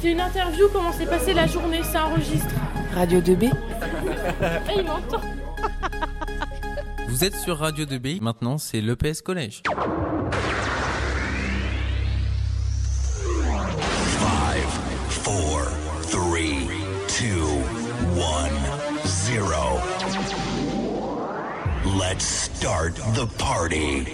C'est une interview, comment s'est passée la journée, ça enregistre. Radio 2B Ah, il m'entend. Vous êtes sur Radio 2B, maintenant c'est l'EPS Collège. Four, three, two, one, zero. Let's start the party.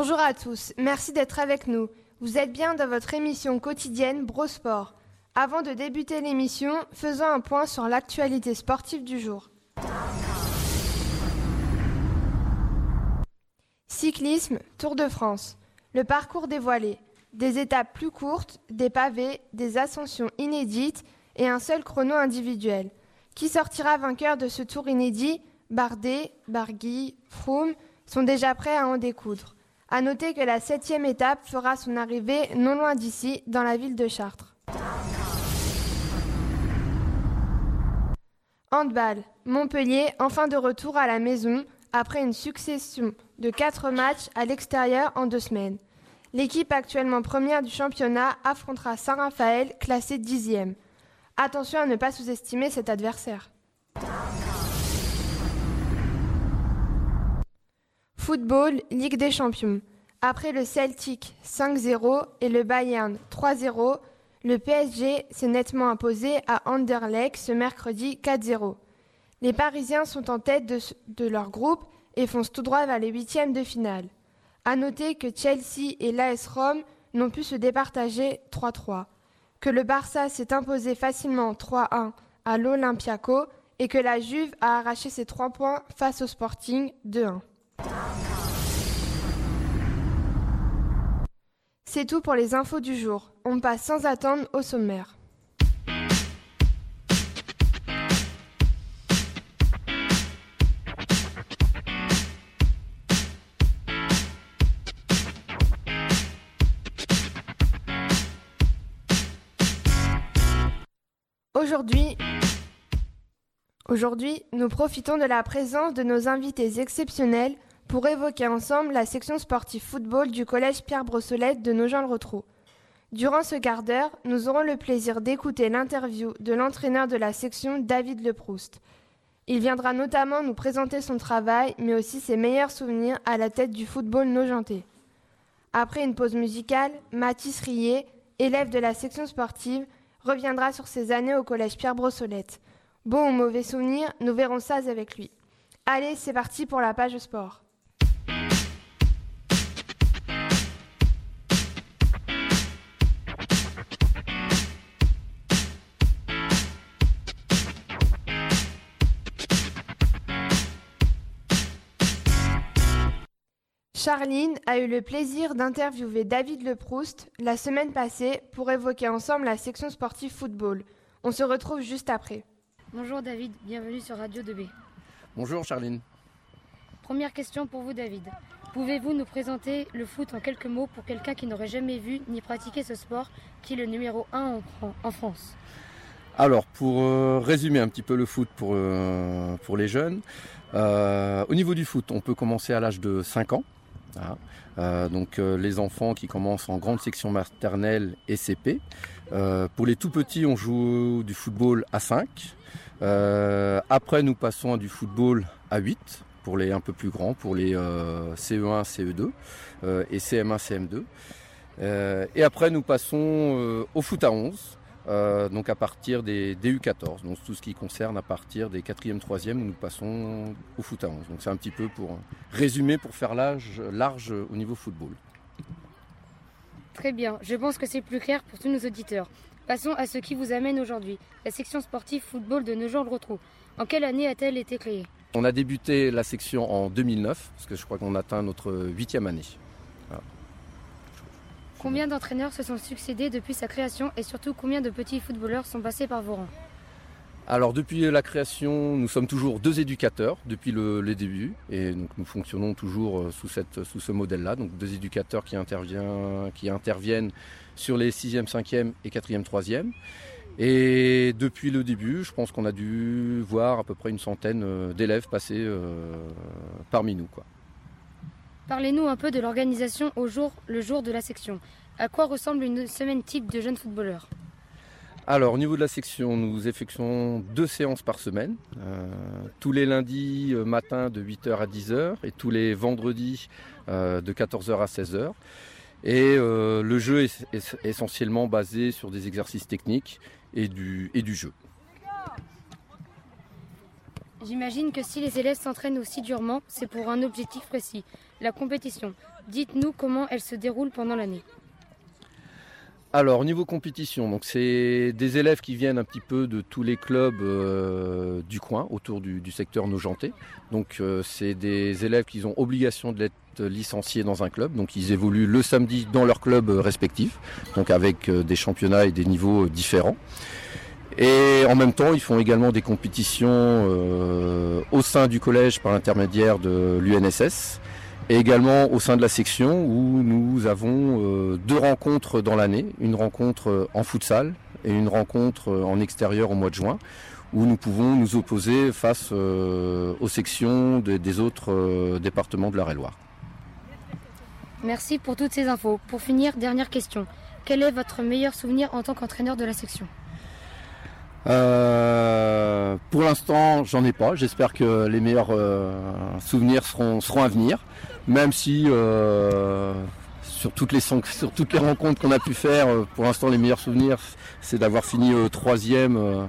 Bonjour à tous, merci d'être avec nous. Vous êtes bien dans votre émission quotidienne Brosport. Avant de débuter l'émission, faisons un point sur l'actualité sportive du jour. Cyclisme, Tour de France. Le parcours dévoilé. Des étapes plus courtes, des pavés, des ascensions inédites et un seul chrono individuel. Qui sortira vainqueur de ce tour inédit? Bardet, Barguil, Froome sont déjà prêts à en découdre. À noter que la septième étape fera son arrivée non loin d'ici, dans la ville de Chartres. Handball. Montpellier, enfin de retour à la maison après une succession de quatre matchs à l'extérieur en deux semaines. L'équipe actuellement première du championnat affrontera Saint-Raphaël, classé dixième. Attention à ne pas sous-estimer cet adversaire. Football, Ligue des Champions. Après le Celtic 5-0 et le Bayern 3-0, le PSG s'est nettement imposé à Anderlecht ce mercredi 4-0. Les Parisiens sont en tête de, de leur groupe et foncent tout droit vers les huitièmes de finale. À noter que Chelsea et l'AS Rome n'ont pu se départager 3-3, que le Barça s'est imposé facilement 3-1 à l'Olympiaco et que la Juve a arraché ses trois points face au Sporting 2-1. C'est tout pour les infos du jour. On passe sans attendre au sommaire. Aujourd'hui, aujourd'hui, nous profitons de la présence de nos invités exceptionnels pour évoquer ensemble la section sportive football du collège Pierre Brossolette de Nogent-le-Rotrou. Durant ce quart d'heure, nous aurons le plaisir d'écouter l'interview de l'entraîneur de la section David Leproust. Il viendra notamment nous présenter son travail, mais aussi ses meilleurs souvenirs à la tête du football nogentais. Après une pause musicale, Mathis Rier, élève de la section sportive, reviendra sur ses années au collège Pierre Brossolette. Bon ou mauvais souvenir, nous verrons ça avec lui. Allez, c'est parti pour la page sport. Charline a eu le plaisir d'interviewer David Leproust la semaine passée pour évoquer ensemble la section sportive football. On se retrouve juste après. Bonjour David, bienvenue sur Radio 2B. Bonjour Charline. Première question pour vous David. Pouvez-vous nous présenter le foot en quelques mots pour quelqu'un qui n'aurait jamais vu ni pratiqué ce sport qui est le numéro 1 en, Fran- en France? Alors pour euh, résumer un petit peu le foot pour, euh, pour les jeunes, euh, au niveau du foot, on peut commencer à l'âge de 5 ans. Euh, donc euh, les enfants qui commencent en grande section maternelle et CP. Euh, pour les tout petits, on joue du football à 5. Euh, après, nous passons à du football à 8 pour les un peu plus grands, pour les euh, CE1, CE2 euh, et CM1, CM2. Euh, et après, nous passons au foot à 11. Euh, donc à partir des, des U14, donc tout ce qui concerne à partir des 4e, 3e, nous passons au foot à 11. Donc c'est un petit peu pour résumer, pour faire large, large au niveau football. Très bien, je pense que c'est plus clair pour tous nos auditeurs. Passons à ce qui vous amène aujourd'hui, la section sportive football de Nogent-le-Rotrou. En quelle année a-t-elle été créée? On a débuté la section en 2009, parce que je crois qu'on atteint notre huitième année. Combien d'entraîneurs se sont succédés depuis sa création et surtout combien de petits footballeurs sont passés par vos rangs Alors depuis la création, nous sommes toujours deux éducateurs depuis le, les débuts et donc nous fonctionnons toujours euh, sous, cette, sous ce modèle-là. Donc deux éducateurs qui, interviennent sur les 6e, 5e et 4e, 3e. Et depuis le début, je pense qu'on a dû voir à peu près une centaine euh, d'élèves passer euh, parmi nous. Parlez-nous un peu de l'organisation au jour, le jour de la section. À quoi ressemble une semaine type de jeunes footballeurs? Alors, au niveau de la section, nous effectuons deux séances par semaine. Euh, tous les lundis euh, matin de 8h à 10h et tous les vendredis euh, de 14h à 16h. Et euh, le jeu est, est essentiellement basé sur des exercices techniques et du, et du jeu. J'imagine que si les élèves s'entraînent aussi durement, c'est pour un objectif précis, la compétition. Dites-nous comment elle se déroule pendant l'année. Alors, au niveau compétition, donc c'est des élèves qui viennent un petit peu de tous les clubs euh, du coin, autour du, secteur Nogentais. Donc, euh, c'est des élèves qui ont obligation de l'être licenciés dans un club. Donc, ils évoluent le samedi dans leur club respectif, donc avec euh, des championnats et des niveaux différents. Et en même temps, ils font également des compétitions au sein du collège par l'intermédiaire de l'UNSS et également au sein de la section où nous avons euh, deux rencontres dans l'année, une rencontre euh, en futsal et une rencontre euh, en extérieur au mois de juin, où nous pouvons nous opposer face aux sections de- des autres départements de la Loire. Merci pour toutes ces infos. Pour finir, dernière question. Quel est votre meilleur souvenir en tant qu'entraîneur de la section? Euh, pour l'instant, j'en ai pas. J'espère que les meilleurs euh, souvenirs seront, à venir, même si euh, sur, toutes les, rencontres qu'on a pu faire, pour l'instant, les meilleurs souvenirs, c'est d'avoir fini troisième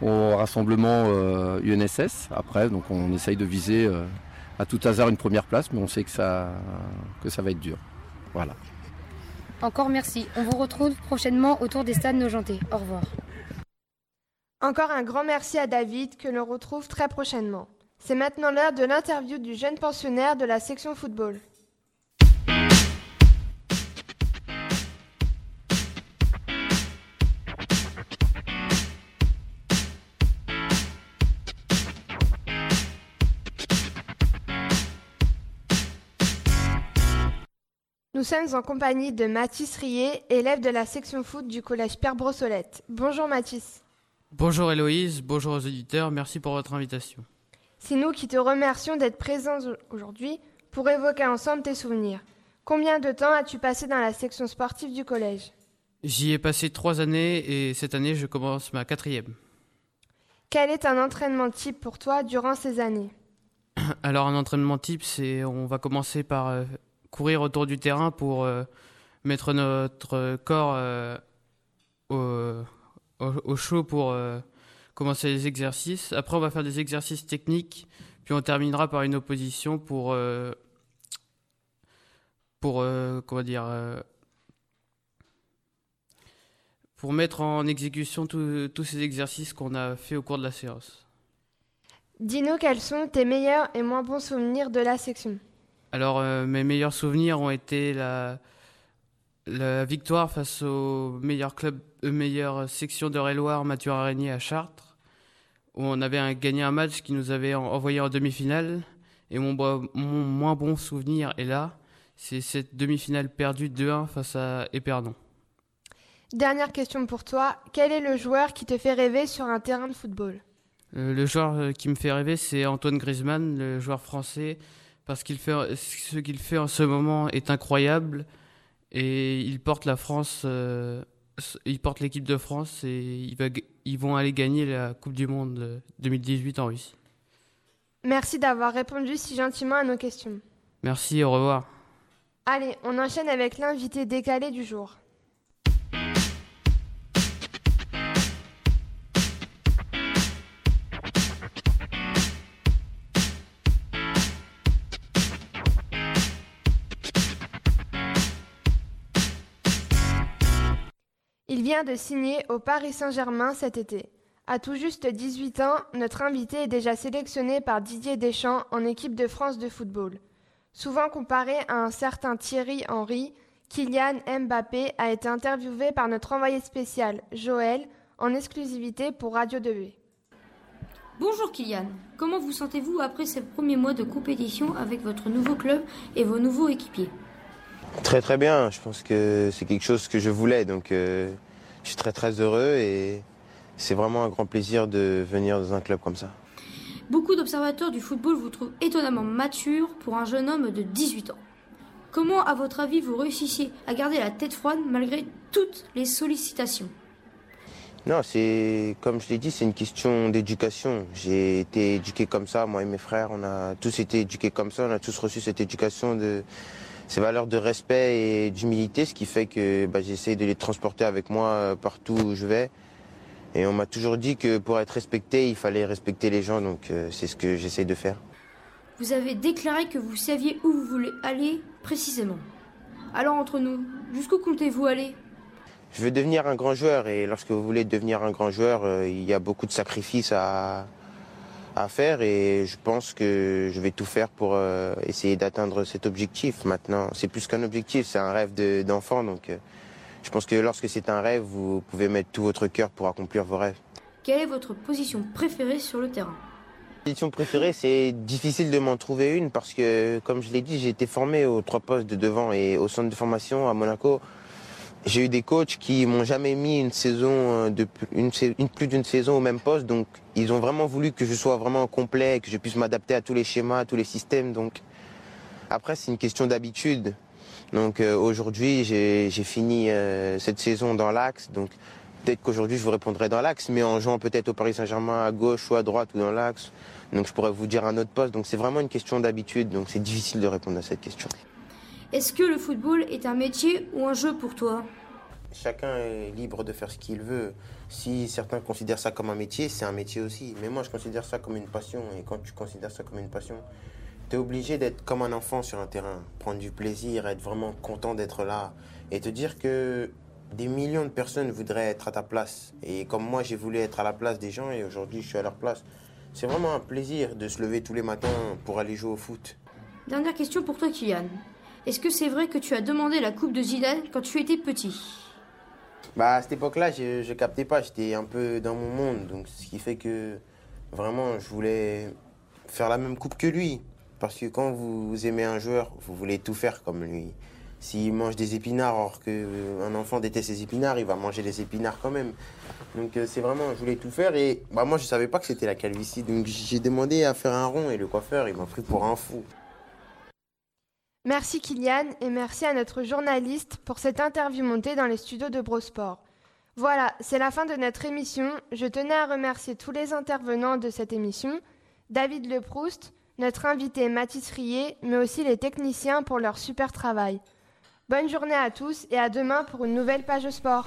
au rassemblement UNSS. Après, donc on essaye de viser à tout hasard une première place, mais on sait que ça, que ça va être dur. Voilà. Encore merci. On vous retrouve prochainement autour des stades Nogentais. Au revoir. Encore un grand merci à David que l'on retrouve très prochainement. C'est maintenant l'heure de l'interview du jeune pensionnaire de la section football. Nous sommes en compagnie de Mathis Rier, élève de la section foot du collège Pierre Brossolette. Bonjour Mathis. Bonjour Héloïse, bonjour aux auditeurs, merci pour votre invitation. C'est nous qui te remercions d'être présents aujourd'hui pour évoquer ensemble tes souvenirs. Combien de temps as-tu passé dans la section sportive du collège? J'y ai passé trois années et cette année je commence ma quatrième. Quel est un entraînement type pour toi durant ces années? Alors un entraînement type, c'est on va commencer par euh, courir autour du terrain pour euh, mettre notre corps euh, au, au- au chaud pour euh, commencer les exercices. Après on va faire des exercices techniques, puis on terminera par une opposition pour euh, pour euh, comment dire euh, pour mettre en exécution tous tous ces exercices qu'on a fait au cours de la séance. Dis-nous quels sont tes meilleurs et moins bons souvenirs de la section? Alors, euh, mes meilleurs souvenirs ont été la, la victoire face au meilleur club, euh, meilleure section de Réloir, Mathieu Araignée à Chartres, où on avait un- gagné un match qui nous avait en- envoyé en demi-finale. Et mon, moins bon souvenir est là, c'est cette demi-finale perdue 2-1 face à Épernon. Dernière question pour toi. Quel est le joueur qui te fait rêver sur un terrain de football? Euh, le joueur euh, qui me fait rêver, c'est Antoine Griezmann, le joueur français, parce qu'il fait ce qu'il fait en ce moment est incroyable et il porte la France, euh, il porte l'équipe de France et il va, ils vont aller gagner la Coupe du Monde euh, 2018 en Russie. Merci d'avoir répondu si gentiment à nos questions. Merci, au revoir. Allez, on enchaîne avec l'invité décalé du jour. Il vient de signer au Paris Saint-Germain cet été. À tout juste 18 ans, notre invité est déjà sélectionné par Didier Deschamps en équipe de France de football. Souvent comparé à un certain Thierry Henry, Kylian Mbappé a été interviewé par notre envoyé spécial, Joël, en exclusivité pour Radio 2B. Bonjour Kylian, comment vous sentez-vous après ces premiers mois de compétition avec votre nouveau club et vos nouveaux équipiers? Très très bien, je pense que c'est quelque chose que je voulais, donc euh, je suis très très heureux et c'est vraiment un grand plaisir de venir dans un club comme ça. Beaucoup d'observateurs du football vous trouvent étonnamment mature pour un jeune homme de 18 ans. Comment, à votre avis, vous réussissiez à garder la tête froide malgré toutes les sollicitations? Non, c'est comme je l'ai dit, c'est une question d'éducation. J'ai été éduqué comme ça, moi et mes frères, on a tous été éduqués comme ça, on a tous reçu cette éducation de ces valeurs de respect et d'humilité, ce qui fait que bah, j'essaie de les transporter avec moi euh, partout où je vais. Et on m'a toujours dit que pour être respecté, il fallait respecter les gens, donc euh, c'est ce que j'essaie de faire. Vous avez déclaré que vous saviez où vous voulez aller précisément. Alors entre nous, jusqu'où comptez-vous aller? Je veux devenir un grand joueur et lorsque vous voulez devenir un grand joueur, euh, il y a beaucoup de sacrifices à, à faire et je pense que je vais tout faire pour euh, essayer d'atteindre cet objectif. Maintenant, c'est plus qu'un objectif, c'est un rêve de- d'enfant. donc euh, je pense que lorsque c'est un rêve, vous pouvez mettre tout votre cœur pour accomplir vos rêves. Quelle est votre position préférée sur le terrain? Position préférée, c'est difficile de m'en trouver une parce que, comme je l'ai dit, j'ai été formé aux trois postes de devant et au centre de formation à Monaco. J'ai eu des coachs qui m'ont jamais mis une saison euh, de une, une- plus d'une saison au même poste, donc ils ont vraiment voulu que je sois vraiment complet, que je puisse m'adapter à tous les schémas, à tous les systèmes. Donc après, c'est une question d'habitude. Donc euh, aujourd'hui, j'ai fini euh, cette saison dans l'axe, donc peut-être qu'aujourd'hui je vous répondrai dans l'axe, mais en jouant peut-être au Paris Saint-Germain à gauche ou à droite ou dans l'axe. Donc je pourrais vous dire un autre poste. Donc c'est vraiment une question d'habitude. Donc c'est difficile de répondre à cette question. Est-ce que le football est un métier ou un jeu pour toi? Chacun est libre de faire ce qu'il veut. Si certains considèrent ça comme un métier, c'est un métier aussi. Mais moi, je considère ça comme une passion. Et quand tu considères ça comme une passion, tu es obligé d'être comme un enfant sur un terrain, prendre du plaisir, être vraiment content d'être là et te dire que des millions de personnes voudraient être à ta place. Et comme moi, j'ai voulu être à la place des gens et aujourd'hui, je suis à leur place. C'est vraiment un plaisir de se lever tous les matins pour aller jouer au foot. Dernière question pour toi, Kylian. Est-ce que c'est vrai que tu as demandé la coupe de Zidane quand tu étais petit? Bah, à cette époque-là, je, je captais pas, j'étais un peu dans mon monde. Donc, ce qui fait que vraiment, je voulais faire la même coupe que lui. Parce que quand vous aimez un joueur, vous voulez tout faire comme lui. S'il mange des épinards, alors qu'un enfant déteste les épinards, il va manger les épinards quand même. Donc, euh, c'est vraiment, je voulais tout faire. Et bah, moi, je savais pas que c'était la calvitie. Donc, j'ai demandé à faire un rond et le coiffeur, il m'a pris pour un fou. Merci Kylian et merci à notre journaliste pour cette interview montée dans les studios de Brosport. Voilà, c'est la fin de notre émission. Je tenais à remercier tous les intervenants de cette émission, David Leproust, notre invité Mathis Rier, mais aussi les techniciens pour leur super travail. Bonne journée à tous et à demain pour une nouvelle page sport.